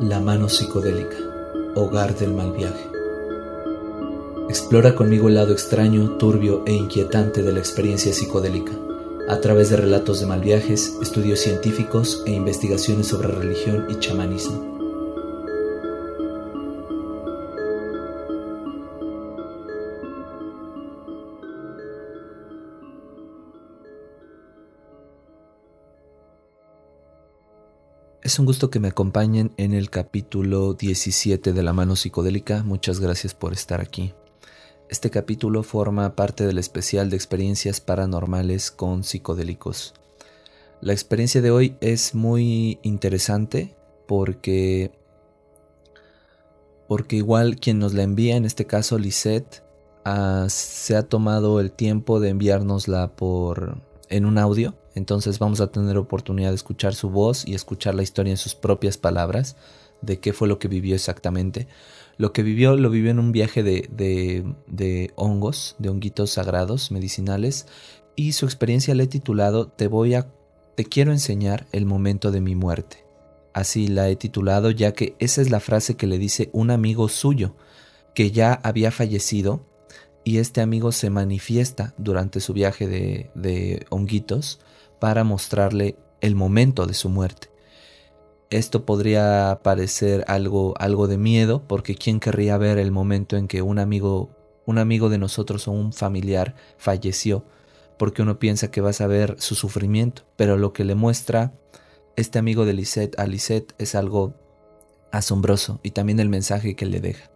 La mano psicodélica, hogar del mal viaje. Explora conmigo el lado extraño, turbio e inquietante de la experiencia psicodélica, a través de relatos de mal viajes, estudios científicos e investigaciones sobre religión y chamanismo. Es un gusto que me acompañen en el capítulo 17 de La mano psicodélica. Muchas gracias por estar aquí. Este capítulo forma parte del especial de experiencias paranormales con psicodélicos. La experiencia de hoy es muy interesante porque porque igual quien nos la envía, en este caso Lisette, ah, se ha tomado el tiempo de enviárnosla por en un audio entonces vamos a tener oportunidad de escuchar su voz y escuchar la historia en sus propias palabras de qué fue lo que vivió exactamente. Lo que vivió lo vivió en un viaje de, de, hongos, de honguitos sagrados medicinales y su experiencia le he titulado Te voy a te quiero enseñar el momento de mi muerte. Así la he titulado ya que esa es la frase que le dice un amigo suyo que ya había fallecido y este amigo se manifiesta durante su viaje de, de honguitos para mostrarle el momento de su muerte. Esto podría parecer algo, algo de miedo, porque ¿quién querría ver el momento en que un amigo, un amigo de nosotros o un familiar falleció? Porque uno piensa que vas a ver su sufrimiento, pero lo que le muestra este amigo de Lisette a Lisette es algo asombroso y también el mensaje que le deja.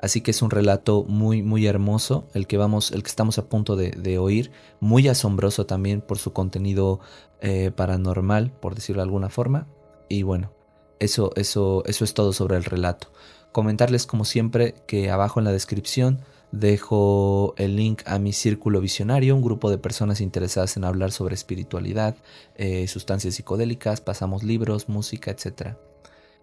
Así que es un relato muy, muy hermoso, el que vamos, el que estamos a punto de, oír, muy asombroso también por su contenido eh, paranormal, por decirlo de alguna forma. Y bueno, eso, eso, eso es todo sobre el relato. Comentarles como siempre que abajo en la descripción dejo el link a mi círculo visionario, un grupo de personas interesadas en hablar sobre espiritualidad, eh, sustancias psicodélicas, pasamos libros, música, etcétera.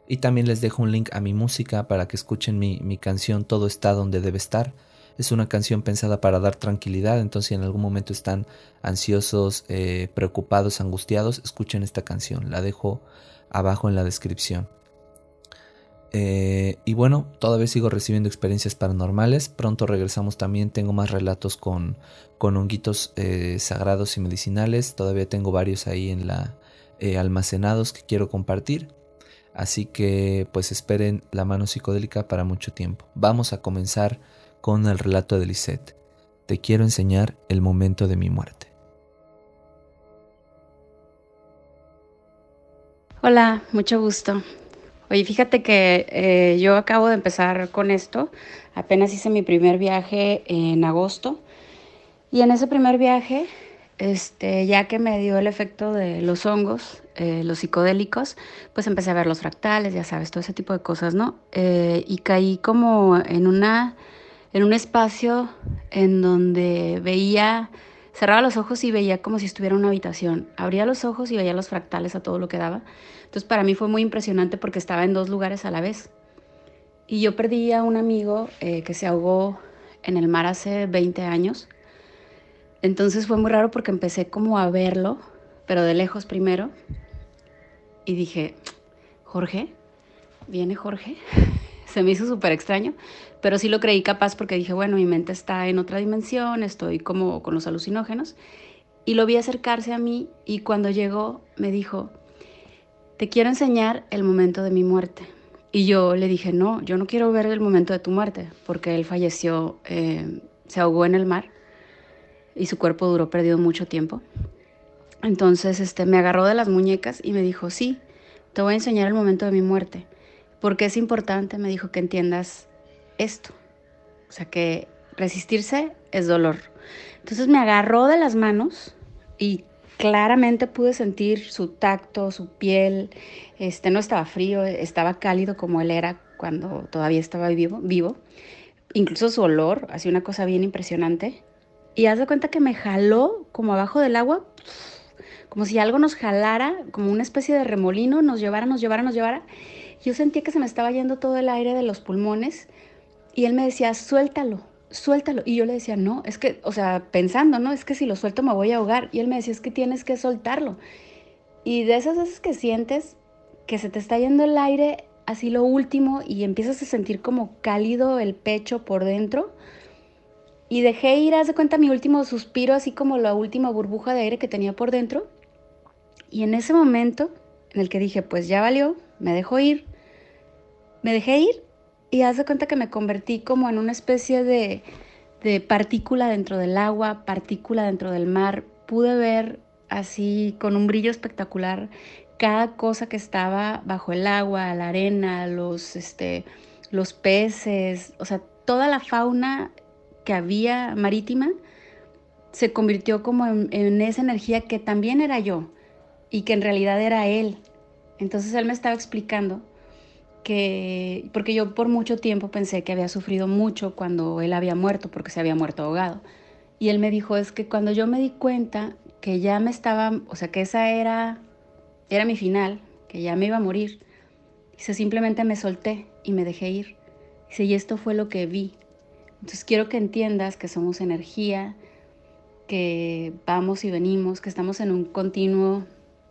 Y también les dejo un link a mi música para que escuchen mi, canción Todo está donde debe estar. Es una canción pensada para dar tranquilidad, entonces si en algún momento están ansiosos, eh, preocupados, angustiados, escuchen esta canción. La dejo abajo en la descripción. Eh, y bueno, todavía sigo recibiendo experiencias paranormales. Pronto regresamos también. Tengo más relatos con, con honguitos eh, sagrados y medicinales. Todavía tengo varios ahí en la almacenados que quiero compartir. Así que pues esperen la mano psicodélica para mucho tiempo. Vamos a comenzar con el relato de Lisette. Te quiero enseñar el momento de mi muerte. Hola, mucho gusto. Oye, fíjate que eh, yo acabo de empezar con esto. Apenas hice mi primer viaje en agosto. Y en ese primer viaje este, ya que me dio el efecto de los hongos, eh, los psicodélicos, pues empecé a ver los fractales, ya sabes, todo ese tipo de cosas, ¿no? Eh, y caí como en, una, en un espacio en donde veía, cerraba los ojos y veía como si estuviera en una habitación. Abría los ojos y veía los fractales a todo lo que daba. Entonces para mí fue muy impresionante porque estaba en dos lugares a la vez. Y yo perdí a un amigo eh, que se ahogó en el mar hace 20 años entonces fue muy raro porque empecé como a verlo, pero de lejos primero. Y dije, Jorge, viene Jorge. Se me hizo súper extraño, pero sí lo creí capaz porque dije, bueno, mi mente está en otra dimensión, estoy como con los alucinógenos. Y lo vi acercarse a mí y cuando llegó me dijo, te quiero enseñar el momento de mi muerte. Y yo le dije, no, yo no quiero ver el momento de tu muerte, porque él falleció, eh, se ahogó en el mar y su cuerpo duró perdido mucho tiempo. Entonces este, me agarró de las muñecas y me dijo, sí, te voy a enseñar el momento de mi muerte, porque es importante, me dijo, que entiendas esto. O sea, que resistirse es dolor. Entonces me agarró de las manos y claramente pude sentir su tacto, su piel. Este no estaba frío, estaba cálido como él era cuando todavía estaba vivo, vivo. Incluso su olor, hacía una cosa bien impresionante. Y haz de cuenta que me jaló como abajo del agua, como si algo nos jalara, como una especie de remolino, nos llevara, nos llevara, nos llevara. Yo sentía que se me estaba yendo todo el aire de los pulmones y él me decía, suéltalo, suéltalo. Y yo le decía, no, es que, o sea, pensando, ¿no? Es que si lo suelto me voy a ahogar. Y él me decía, es que tienes que soltarlo. Y de esas veces que sientes que se te está yendo el aire así lo último y empiezas a sentir como cálido el pecho por dentro. Y dejé ir, haz de cuenta, mi último suspiro, así como la última burbuja de aire que tenía por dentro. Y en ese momento en el que dije, pues ya valió, me dejo ir, me dejé ir y haz de cuenta que me convertí como en una especie de, de partícula dentro del agua, partícula dentro del mar. Pude ver así con un brillo espectacular cada cosa que estaba bajo el agua, la arena, los, este, los peces, o sea, toda la fauna que había marítima se convirtió como en, esa energía que también era yo y que en realidad era él. Entonces él me estaba explicando que, porque yo por mucho tiempo pensé que había sufrido mucho cuando él había muerto, porque se había muerto ahogado. Y él me dijo, es que cuando yo me di cuenta que ya me estaba, o sea, que esa era era mi final, que ya me iba a morir. Dice, simplemente me solté y me dejé ir. Dice, y esto fue lo que vi. Entonces quiero que entiendas que somos energía, que vamos y venimos, que estamos en un continuo,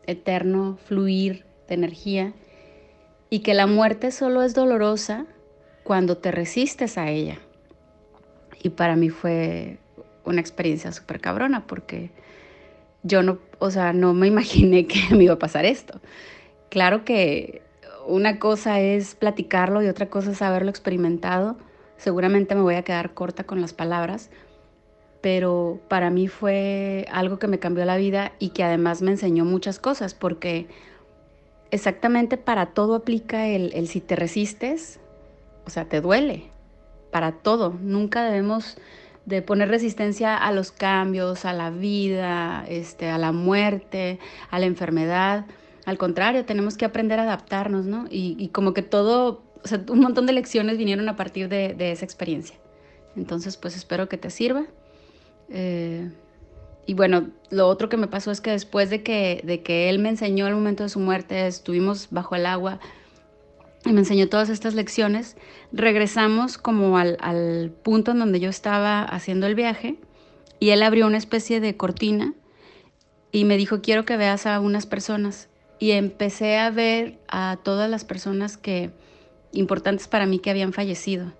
eterno fluir de energía y que la muerte solo es dolorosa cuando te resistes a ella. Y para mí fue una experiencia súper cabrona porque yo no, o sea, no me imaginé que me iba a pasar esto. Claro que una cosa es platicarlo y otra cosa es haberlo experimentado. Seguramente me voy a quedar corta con las palabras, pero para mí fue algo que me cambió la vida y que además me enseñó muchas cosas, porque exactamente para todo aplica el, el si te resistes, o sea, te duele, para todo. Nunca debemos de poner resistencia a los cambios, a la vida, este, a la muerte, a la enfermedad. Al contrario, tenemos que aprender a adaptarnos, ¿no? Y, como que todo, o sea, un montón de lecciones vinieron a partir de, esa experiencia. Entonces, pues espero que te sirva. Eh, y bueno, lo otro que me pasó es que después de que, de que él me enseñó el momento de su muerte, estuvimos bajo el agua, y me enseñó todas estas lecciones, regresamos como al, punto en donde yo estaba haciendo el viaje y él abrió una especie de cortina y me dijo, quiero que veas a unas personas. Y empecé a ver a todas las personas que importantes para mí que habían fallecido.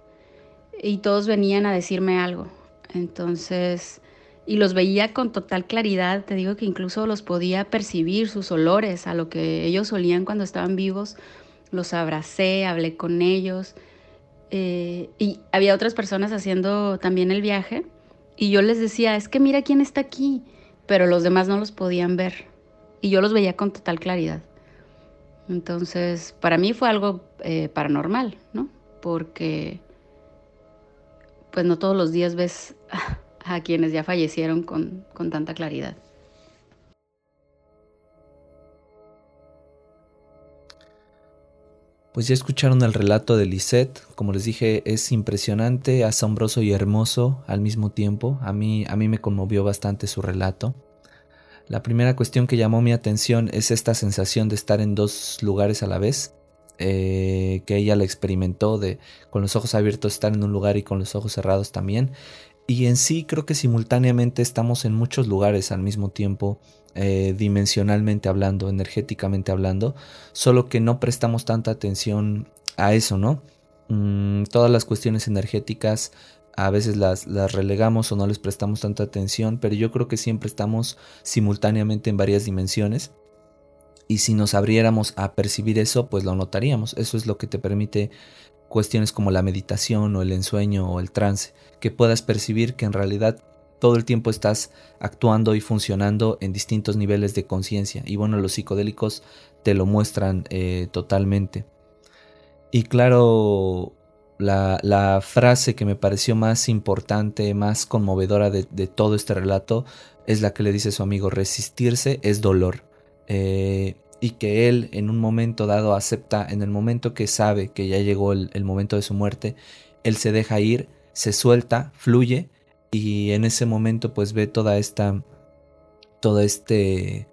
Y todos venían a decirme algo. Entonces, y los veía con total claridad, te digo que incluso los podía percibir, sus olores, a lo que ellos olían cuando estaban vivos los abracé, hablé con ellos. Eh, y había otras personas haciendo también el viaje y yo les decía, es que mira quién está aquí, pero los demás no los podían ver y yo los veía con total claridad. Entonces, para mí fue algo eh, paranormal, ¿no? Porque, pues no todos los días ves a, quienes ya fallecieron con tanta claridad. Pues ya escucharon el relato de Lisette, como les dije, es impresionante, asombroso y hermoso al mismo tiempo. A mí, a mí me conmovió bastante su relato. La primera cuestión que llamó mi atención es esta sensación de estar en dos lugares a la vez, eh, que ella la experimentó de con los ojos abiertos estar en un lugar y con los ojos cerrados también. Y en sí creo que simultáneamente estamos en muchos lugares al mismo tiempo eh, dimensionalmente hablando, energéticamente hablando, solo que no prestamos tanta atención a eso, ¿no? Mm, todas las cuestiones energéticas a veces las, las, relegamos o no les prestamos tanta atención, pero yo creo que siempre estamos simultáneamente en varias dimensiones. Y si nos abriéramos a percibir eso, pues lo notaríamos. Eso es lo que te permite cuestiones como la meditación o el ensueño o el trance, que puedas percibir que en realidad todo el tiempo estás actuando y funcionando en distintos niveles de conciencia. Y bueno, los psicodélicos te lo muestran eh, totalmente. Y claro, la, frase que me pareció más importante, más conmovedora de, todo este relato, es la que le dice su amigo, resistirse es dolor. Eh, y que él en un momento dado acepta, en el momento que sabe que ya llegó el momento de su muerte, él se deja ir, se suelta, fluye y en ese momento pues ve toda esta todo este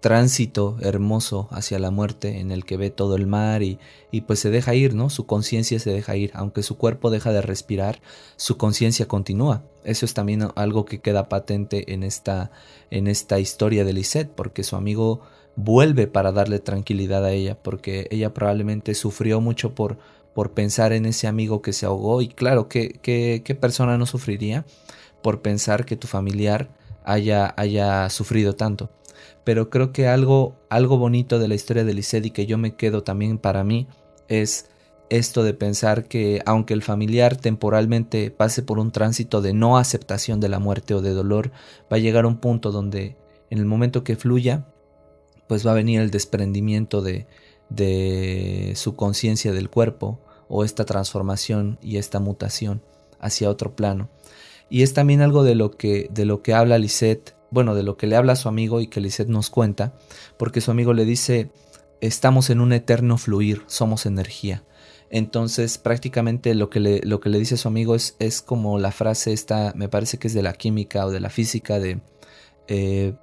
tránsito hermoso hacia la muerte en el que ve todo el mar y, y pues se deja ir, ¿no? Su conciencia se deja ir, aunque su cuerpo deja de respirar, su conciencia continúa. Eso es también algo que queda patente en esta, en esta historia de Lisette, porque su amigo vuelve para darle tranquilidad a ella, porque ella probablemente sufrió mucho por, por pensar en ese amigo que se ahogó y claro, ¿qué, qué, persona no sufriría por pensar que tu familiar haya, haya sufrido tanto? Pero creo que algo, algo bonito de la historia de Lisset y que yo me quedo también para mí es esto de pensar que aunque el familiar temporalmente pase por un tránsito de no aceptación de la muerte o de dolor, va a llegar a un punto donde en el momento que fluya, pues va a venir el desprendimiento de, de su conciencia del cuerpo o esta transformación y esta mutación hacia otro plano. Y es también algo de lo que, de lo que habla Lisette, bueno, de lo que le habla a su amigo y que Lisette nos cuenta, porque su amigo le dice, estamos en un eterno fluir, somos energía. Entonces prácticamente lo que le, lo que le dice su amigo es, es como la frase esta, me parece que es de la química o de la física de... Eh,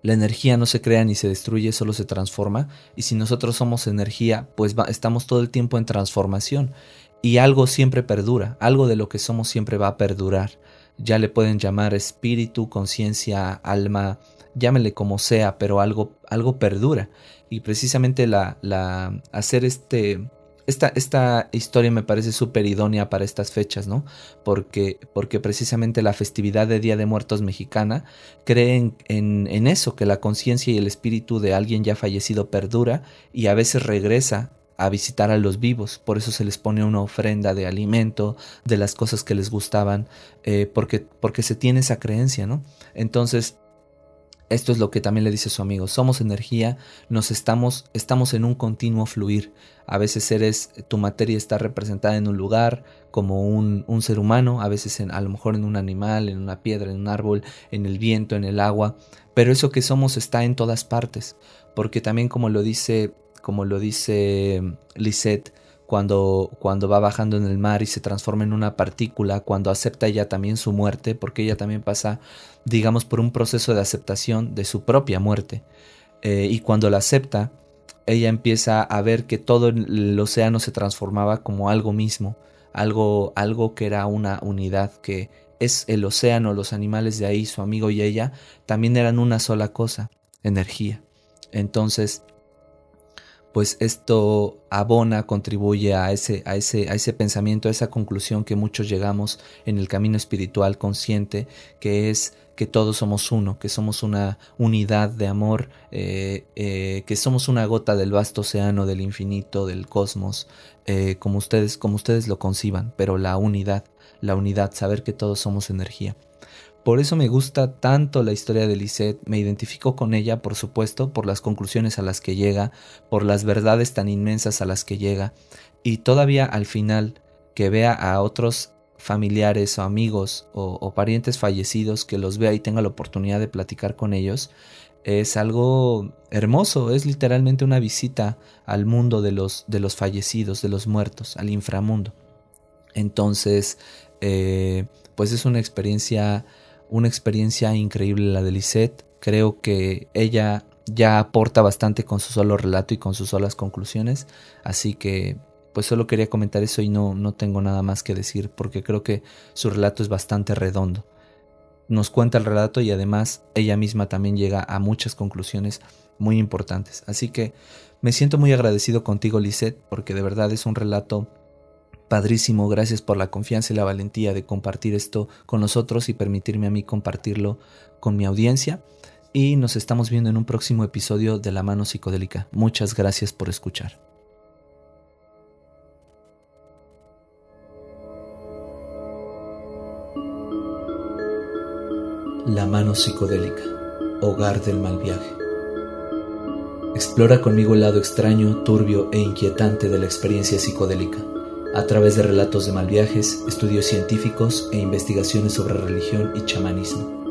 la energía no se crea ni se destruye, solo se transforma. Y si nosotros somos energía, pues estamos todo el tiempo en transformación. Y algo siempre perdura, algo de lo que somos siempre va a perdurar. Ya le pueden llamar espíritu, conciencia, alma, llámele como sea, pero algo, algo perdura. Y precisamente la, la hacer este, esta, esta historia me parece súper idónea para estas fechas, ¿no? Porque, porque precisamente la festividad de Día de Muertos mexicana cree en, en, eso, que la conciencia y el espíritu de alguien ya fallecido perdura y a veces regresa a visitar a los vivos, por eso se les pone una ofrenda de alimento, de las cosas que les gustaban, eh, porque, porque se tiene esa creencia, ¿no? Entonces, esto es lo que también le dice su amigo, somos energía, nos estamos, estamos en un continuo fluir. A veces eres, tu materia está representada en un lugar como un, un ser humano, a veces en, a lo mejor en un animal, en una piedra, en un árbol, en el viento, en el agua, pero eso que somos está en todas partes, porque también como lo dice, como lo dice Lisette, cuando, cuando va bajando en el mar y se transforma en una partícula, cuando acepta ella también su muerte, porque ella también pasa, digamos, por un proceso de aceptación de su propia muerte. Eh, y cuando la acepta, ella empieza a ver que todo el océano se transformaba como algo mismo, algo, algo que era una unidad, que es el océano, los animales de ahí, su amigo y ella, también eran una sola cosa, energía. Entonces, pues esto abona, contribuye a ese, a, ese, a ese pensamiento, a esa conclusión que muchos llegamos en el camino espiritual consciente, que es que todos somos uno, que somos una unidad de amor, eh, eh, que somos una gota del vasto océano, del infinito, del cosmos, eh, como, ustedes, como ustedes lo conciban, pero la unidad, la unidad, saber que todos somos energía. Por eso me gusta tanto la historia de Lisette, me identifico con ella, por supuesto, por las conclusiones a las que llega, por las verdades tan inmensas a las que llega, y todavía al final que vea a otros familiares o amigos o, parientes fallecidos, que los vea y tenga la oportunidad de platicar con ellos, es algo hermoso, es literalmente una visita al mundo de los, de los fallecidos, de los muertos, al inframundo. Entonces, eh, pues es una experiencia una experiencia increíble la de Lisette. Creo que ella ya aporta bastante con su solo relato y con sus solas conclusiones. Así que pues solo quería comentar eso y no, no tengo nada más que decir porque creo que su relato es bastante redondo. Nos cuenta el relato y además ella misma también llega a muchas conclusiones muy importantes. Así que me siento muy agradecido contigo, Lisette, porque de verdad es un relato Padrísimo, gracias por la confianza y la valentía de compartir esto con nosotros y permitirme a mí compartirlo con mi audiencia. Y nos estamos viendo en un próximo episodio de La Mano Psicodélica. Muchas gracias por escuchar. La Mano Psicodélica, hogar del mal viaje. Explora conmigo el lado extraño, turbio e inquietante de la experiencia psicodélica a través de relatos de mal viajes, estudios científicos e investigaciones sobre religión y chamanismo.